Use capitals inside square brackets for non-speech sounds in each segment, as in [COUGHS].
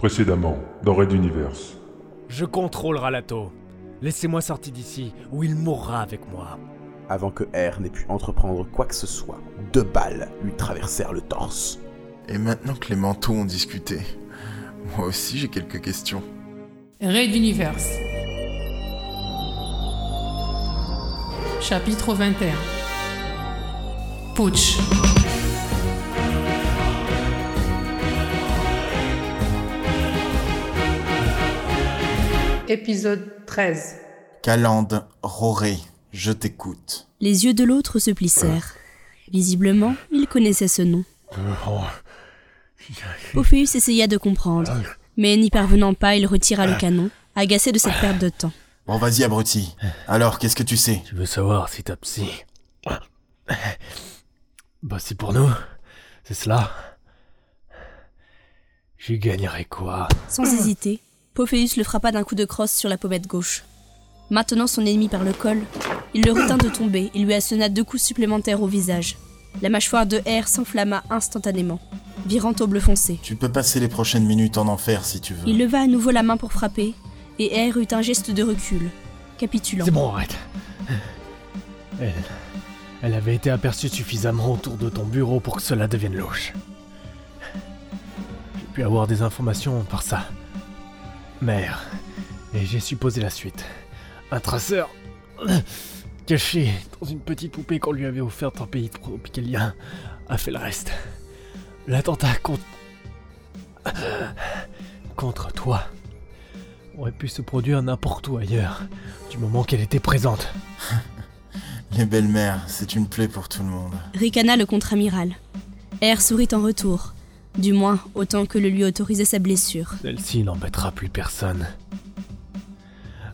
Précédemment, dans Red Universe. Je contrôle Ralato. Laissez-moi sortir d'ici, ou il mourra avec moi. Avant que R n'ait pu entreprendre quoi que ce soit, deux balles lui traversèrent le torse. Et maintenant que les manteaux ont discuté, moi aussi j'ai quelques questions. Raid Universe. Chapitre 21. Putsch. Épisode 13. Calande, Roré, je t'écoute. Les yeux de l'autre se plissèrent. Visiblement, il connaissait ce nom. Pophéus essaya de comprendre, mais n'y parvenant pas, il retira le canon, agacé de cette perte de temps. Bon vas-y abruti. Alors qu'est-ce que tu sais? Tu veux savoir si ta psy... Bah c'est pour nous. C'est cela. J'y gagnerai quoi? Sans hésiter, Pophéus le frappa d'un coup de crosse sur la pommette gauche. Maintenant son ennemi par le col, il le retint de tomber et lui assena deux coups supplémentaires au visage. La mâchoire de R s'enflamma instantanément, virant au bleu foncé. Tu peux passer les prochaines minutes en enfer si tu veux. Il leva à nouveau la main pour frapper, et R eut un geste de recul, capitulant. C'est bon, arrête. Elle... Elle avait été aperçue suffisamment autour de ton bureau pour que cela devienne louche. J'ai pu avoir des informations par ça. Mère. Et j'ai supposé la suite. Un traceur caché dans une petite poupée qu'on lui avait offerte en pays tropicalien a fait le reste. L'attentat contre... contre toi aurait pu se produire n'importe où ailleurs, du moment qu'elle était présente. [LAUGHS] Les belles-mères, c'est une plaie pour tout le monde. Ricana le contre-amiral. R sourit en retour, du moins autant que le lui autorisait sa blessure. Celle-ci n'embêtera plus personne.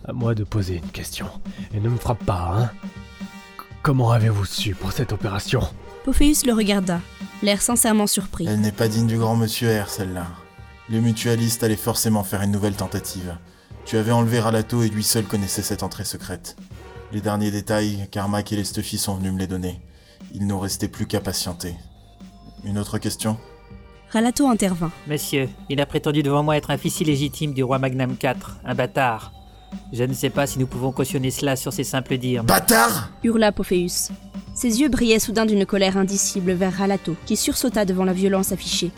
À moi de poser une question. Et ne me frappe pas, hein C- Comment avez-vous su pour cette opération? Pophéus le regarda, l'air sincèrement surpris. Elle n'est pas digne du grand monsieur R, celle-là. Le mutualiste allait forcément faire une nouvelle tentative. Tu avais enlevé Ralato et lui seul connaissait cette entrée secrète. Les derniers détails, Carmack et les Stuffy sont venus me les donner. Il nous restait plus qu'à patienter. Une autre question? Ralato intervint. Monsieur, il a prétendu devant moi être un fils illégitime du roi Magnam IV, un bâtard. Je ne sais pas si nous pouvons cautionner cela sur ces simples dires. mais- Bâtard hurla Pophéus. Ses yeux brillaient soudain d'une colère indicible vers Ralato, qui sursauta devant la violence affichée.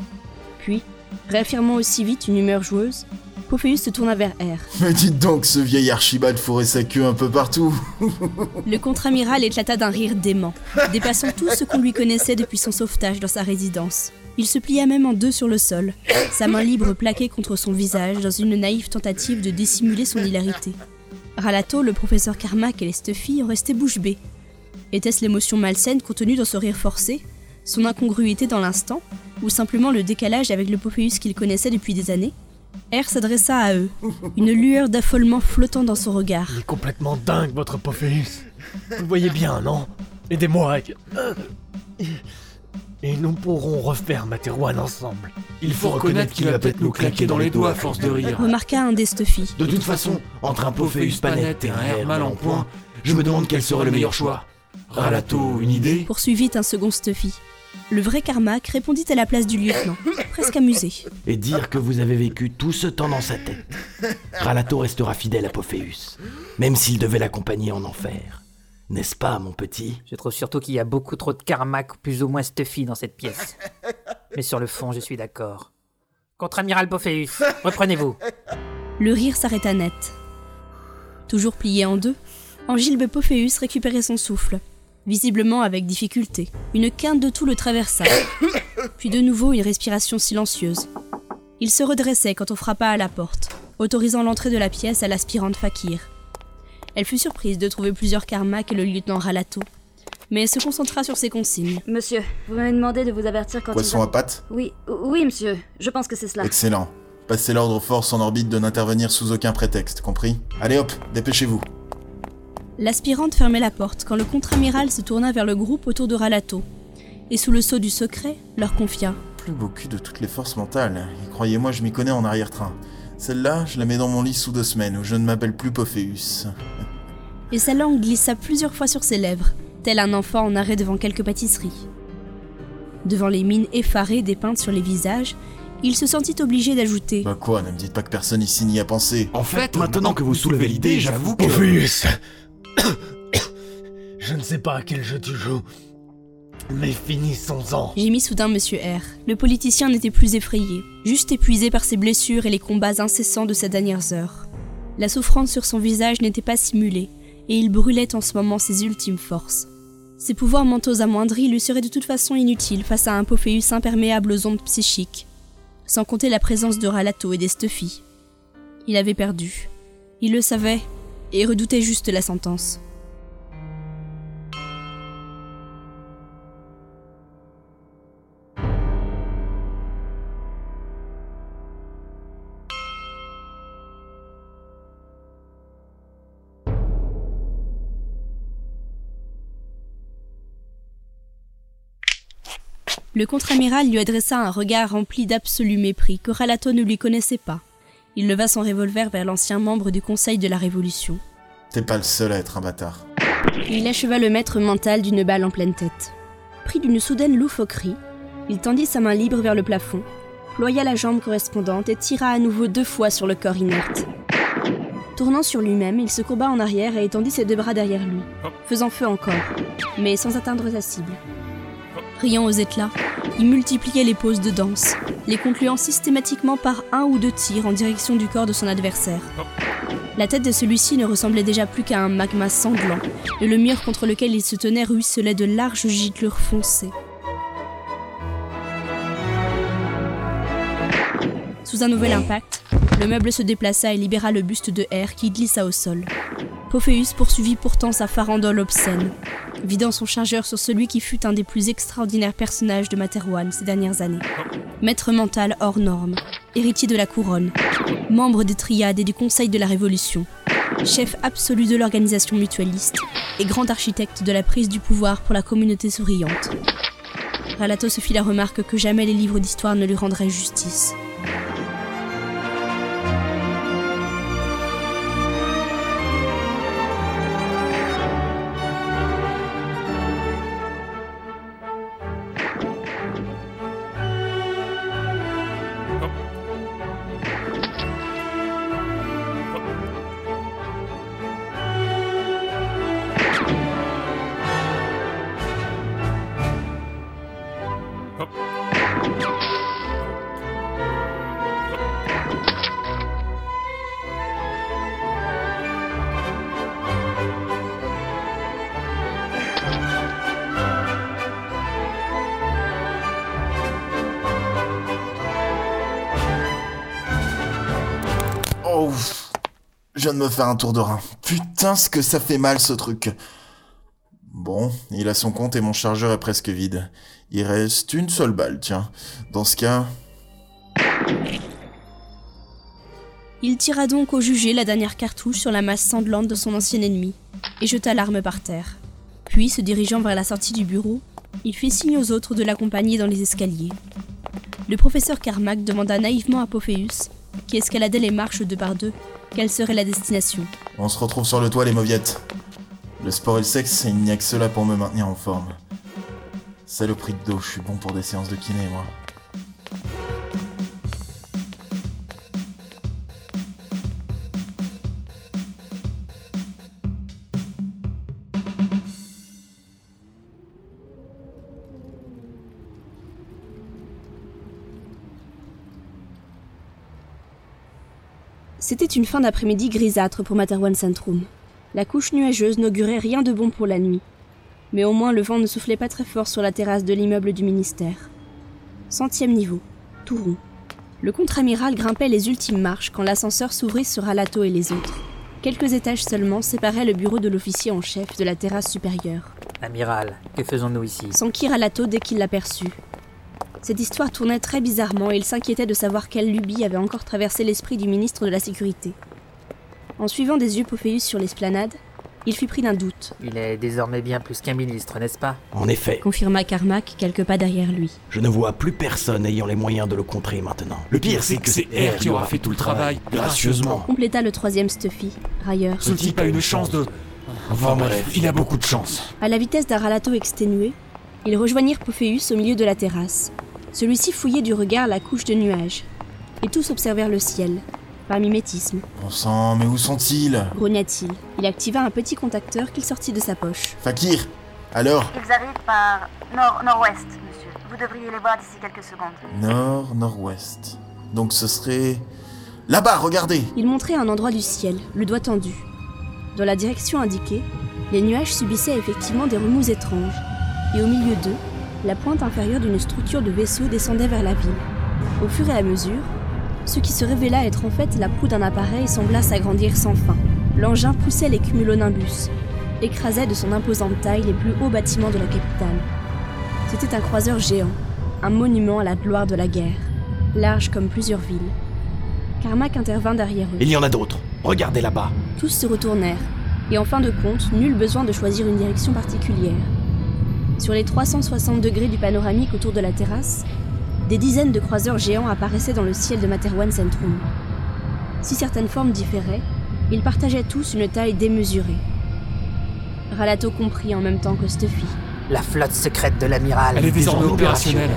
Puis, réaffirmant aussi vite une humeur joueuse, Pophéus se tourna vers R. Mais dites donc, ce vieil Archibald fourrait sa queue un peu partout. Le contre-amiral éclata d'un rire dément, [LAUGHS] dépassant tout ce qu'on lui connaissait depuis son sauvetage dans sa résidence. Il se plia même en deux sur le sol, sa main libre plaquée contre son visage dans une naïve tentative de dissimuler son hilarité. Ralato, le professeur Carmack et les Stuffy en restaient bouche bée. Était-ce l'émotion malsaine contenue dans ce rire forcé, son incongruité dans l'instant, ou simplement le décalage avec le Pophéus qu'il connaissait depuis des années? R s'adressa à eux, une lueur d'affolement flottant dans son regard. Il est complètement dingue, votre Pophéus. Vous le voyez bien, non? Aidez-moi. Et nous pourrons refaire Materwan ensemble. Il faut reconnaître qu'il va peut-être nous claquer dans les doigts à force de rire. Remarqua un des Stuffy. De toute façon, entre un Pophéus Panette et un R mal en point, je me demande quel serait le meilleur choix. Ralato, une idée? Poursuivit un second Stuffy. Le vrai Carmack répondit à la place du lieutenant, presque amusé. Et dire que vous avez vécu tout ce temps dans sa tête. Ralato restera fidèle à Pophéus, même s'il devait l'accompagner en enfer. N'est-ce pas, mon petit? Je trouve surtout qu'il y a beaucoup trop de karmak plus ou moins stuffy dans cette pièce. [LAUGHS] Mais sur le fond, je suis d'accord. Contre-amiral Pophéus, reprenez-vous. [LAUGHS] Le rire s'arrêta net. Toujours plié en deux, Angilbe Pophéus récupérait son souffle, visiblement avec difficulté. Une quinte de tout le traversa, [COUGHS] puis de nouveau une respiration silencieuse. Il se redressait quand on frappa à la porte, autorisant l'entrée de la pièce à l'aspirante Fakir. Elle fut surprise de trouver plusieurs Carmack et le lieutenant Ralato, mais se concentra sur ses consignes. Monsieur, vous m'avez demandé de vous avertir quand Poisson il à pattes? Oui, oui, monsieur. Je pense que c'est cela. Excellent. Passez l'ordre aux forces en orbite de n'intervenir sous aucun prétexte, compris? Allez hop, dépêchez-vous. L'aspirante fermait la porte quand le contre-amiral se tourna vers le groupe autour de Ralato, et sous le sceau du secret, leur confia. Plus beau cul de toutes les forces mentales. Et croyez-moi, je m'y connais en arrière-train. Celle-là, je la mets dans mon lit sous deux semaines, où je ne m'appelle plus Pophéus. Et sa langue glissa plusieurs fois sur ses lèvres, tel un enfant en arrêt devant quelque pâtisserie. Devant les mines effarées dépeintes sur les visages, Il se sentit obligé d'ajouter Bah quoi, ne me dites pas que personne ici n'y a pensé. En fait, maintenant que vous soulevez l'idée, j'avoue que... Pophéus [COUGHS] Je ne sais pas à quel jeu tu joues, mais finissons-en. Gémit soudain Monsieur R. Le politicien n'était plus effrayé, juste épuisé par ses blessures et les combats incessants de ces dernières heures. La souffrance sur son visage n'était pas simulée, et il brûlait en ce moment ses ultimes forces. Ses pouvoirs mentaux amoindris lui seraient de toute façon inutiles face à un Pophéus imperméable aux ondes psychiques, sans compter la présence de Ralato et des Stuffy. Il avait perdu. Il le savait, et redoutait juste la sentence. Le contre-amiral lui adressa un regard rempli d'absolu mépris que Ralato ne lui connaissait pas. Il leva son revolver vers l'ancien membre du Conseil de la Révolution. T'es pas le seul à être un bâtard. Il acheva le maître mental d'une balle en pleine tête. Pris d'une soudaine loufoquerie, il tendit sa main libre vers le plafond, ploya la jambe correspondante et tira à nouveau deux fois sur le corps inerte. Tournant sur lui-même, il se courba en arrière et étendit ses deux bras derrière lui, faisant feu encore, mais sans atteindre sa cible. Riant aux éclats, il multipliait les pauses de danse, les concluant systématiquement par un ou deux tirs en direction du corps de son adversaire. La tête de celui-ci ne ressemblait déjà plus qu'à un magma sanglant, et le mur contre lequel il se tenait ruisselait de larges giclures foncées. Sous un nouvel impact, le meuble se déplaça et libéra le buste de R qui glissa au sol. Pophéus poursuivit pourtant sa farandole obscène, vidant son chargeur sur celui qui fut un des plus extraordinaires personnages de Materwan ces dernières années. Maître mental hors norme, héritier de la couronne, membre des triades et du Conseil de la Révolution, chef absolu de l'organisation mutualiste et grand architecte de la prise du pouvoir pour la communauté souriante. Ralato se fit la remarque que jamais les livres d'histoire ne lui rendraient justice. Je viens de me faire un tour de rein. Putain, ce que ça fait mal ce truc. Bon, il a son compte et mon chargeur est presque vide. Il reste une seule balle, tiens. Dans ce cas, Il tira donc au jugé la dernière cartouche sur la masse sanglante de son ancien ennemi et jeta l'arme par terre. Puis, se dirigeant vers la sortie du bureau, il fit signe aux autres de l'accompagner dans les escaliers. Le professeur Carmack demanda naïvement à Pophéus, qui escaladait les marches deux par deux, quelle serait la destination? on se retrouve sur le toit, les mauviettes. Le sport et le sexe, il n'y a que cela pour me maintenir en forme. Saloperie de dos, je suis bon pour des séances de kiné, moi. C'était une fin d'après-midi grisâtre pour Materwan Centrum. La couche nuageuse n'augurait rien de bon pour la nuit. Mais au moins le vent ne soufflait pas très fort sur la terrasse de l'immeuble du ministère. Centième niveau, tout rond. Le contre-amiral grimpait les ultimes marches quand l'ascenseur s'ouvrit sur Alato et les autres. Quelques étages seulement séparaient le bureau de l'officier en chef de la terrasse supérieure. Amiral, que faisons-nous ici? S'enquit Ralato dès qu'il l'aperçut. Cette histoire tournait très bizarrement et il s'inquiétait de savoir quelle lubie avait encore traversé l'esprit du ministre de la Sécurité. En suivant des yeux Pophéus sur l'esplanade, il fut pris d'un doute, Il est désormais bien plus qu'un ministre, n'est-ce pas? En effet, confirma Carmack quelques pas derrière lui. je ne vois plus personne ayant les moyens de le contrer maintenant. Le pire, c'est que c'est R qui aura fait tout le travail, gracieusement. Compléta le troisième Stuffy, railleur. Ce type a une chance de... Enfin bref, il a beaucoup de chance. À la vitesse d'un Ralato exténué, ils rejoignirent Pophéus au milieu de la terrasse. Celui-ci fouillait du regard la couche de nuages. Et tous observèrent le ciel, par mimétisme. Bon sang, mais où sont-ils? Grogna-t-il. Il activa un petit contacteur qu'il sortit de sa poche. Fakir Alors? Ils arrivent par nord-nord-ouest, monsieur. Vous devriez les voir d'ici quelques secondes. Nord, nord-ouest. Donc ce serait... Là-bas, regardez Il montrait un endroit du ciel, le doigt tendu. Dans la direction indiquée, les nuages subissaient effectivement des remous étranges. Et au milieu d'eux, la pointe inférieure d'une structure de vaisseau descendait vers la ville. Au fur et à mesure, ce qui se révéla être en fait la proue d'un appareil sembla s'agrandir sans fin. L'engin poussait les cumulonimbus, écrasait de son imposante taille les plus hauts bâtiments de la capitale. C'était un croiseur géant, un monument à la gloire de la guerre, large comme plusieurs villes. Carmack intervint derrière eux. Il y en a d'autres. Regardez là-bas. Tous se retournèrent, et en fin de compte, nul besoin de choisir une direction particulière. Sur les 360 degrés du panoramique autour de la terrasse, des dizaines de croiseurs géants apparaissaient dans le ciel de Materwan Centrum. Si certaines formes différaient, ils partageaient tous une taille démesurée. Ralato comprit en même temps que Stuffy. La flotte secrète de l'amiral. Elle est désormais opérationnelle.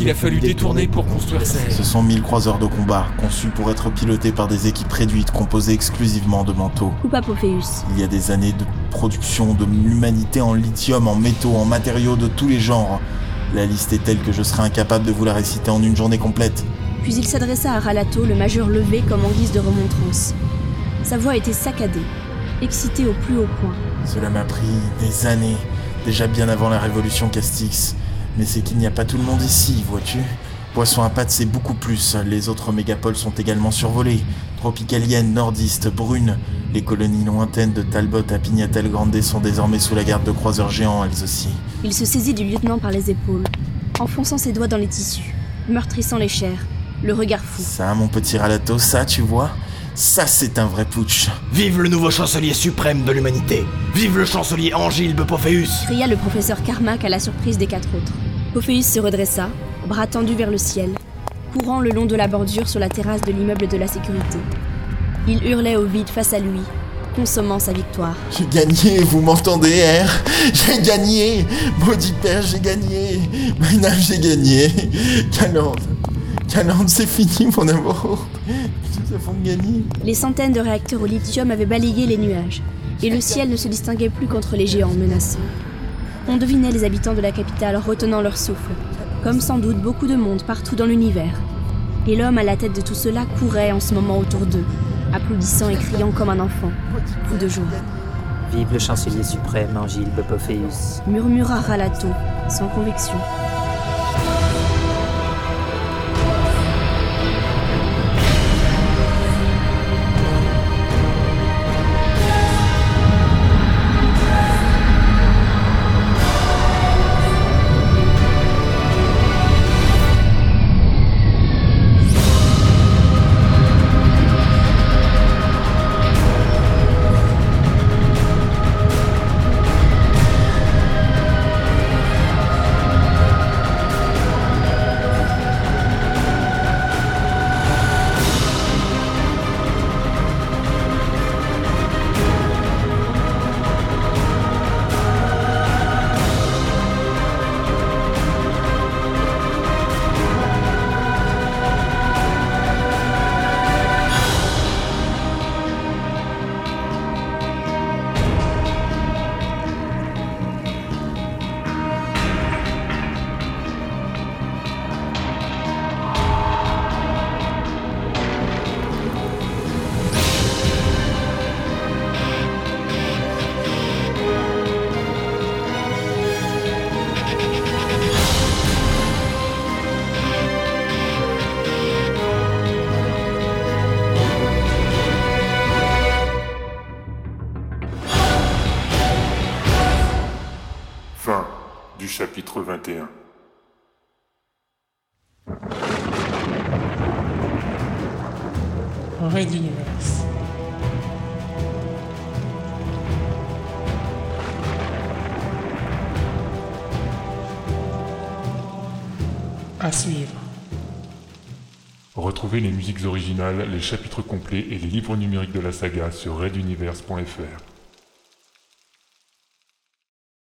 Qu'il a fallu détourner pour construire Ce ces... sont 1000 croiseurs de combat, conçus pour être pilotés par des équipes réduites composées exclusivement de manteaux. Coupa Pophéus. Il y a des années de production de l'humanité en lithium, en métaux, en matériaux de tous les genres. La liste est telle que je serais incapable de vous la réciter en une journée complète. Puis il s'adressa à Ralato, le majeur levé comme en guise de remontrance. Sa voix était saccadée, excitée au plus haut point. Cela m'a pris des années, déjà bien avant la révolution Castix. Mais c'est qu'il n'y a pas tout le monde ici, vois-tu Poisson à pattes, c'est beaucoup plus. Les autres mégapoles sont également survolées. Tropicaliennes, nordistes, brunes. Les colonies lointaines de Talbot à Pignatel Grande sont désormais sous la garde de croiseurs géants, elles aussi. Il se saisit du lieutenant par les épaules, enfonçant ses doigts dans les tissus, meurtrissant les chairs, le regard fou. Ça, mon petit Ralato, ça, tu vois Ça, c'est un vrai putsch. Vive le nouveau chancelier suprême de l'humanité Vive le chancelier Angilbe Pophéus cria le professeur Carmack à la surprise des quatre autres. Pophéus se redressa, bras tendus vers le ciel, courant le long de la bordure sur la terrasse de l'immeuble de la sécurité. Il hurlait au vide face à lui, consommant sa victoire. J'ai gagné, vous m'entendez, R? J'ai gagné Maudit père, j'ai gagné Maynard, j'ai gagné Calande Calande, c'est fini, mon amour Les centaines de réacteurs au lithium avaient balayé les nuages, et le ciel ne se distinguait plus qu'entre les géants menaçants. On devinait les habitants de la capitale retenant leur souffle, comme sans doute beaucoup de monde partout dans l'univers. Et l'homme à la tête de tout cela courait en ce moment autour d'eux, applaudissant et criant comme un enfant, fou de joie. Vive le chancelier suprême, Angilbe Pophéus. Murmura Ralato, sans conviction. Chapitre 21. Red Universe. À suivre. Retrouvez les musiques originales, les chapitres complets et les livres numériques de la saga sur reduniverse.fr.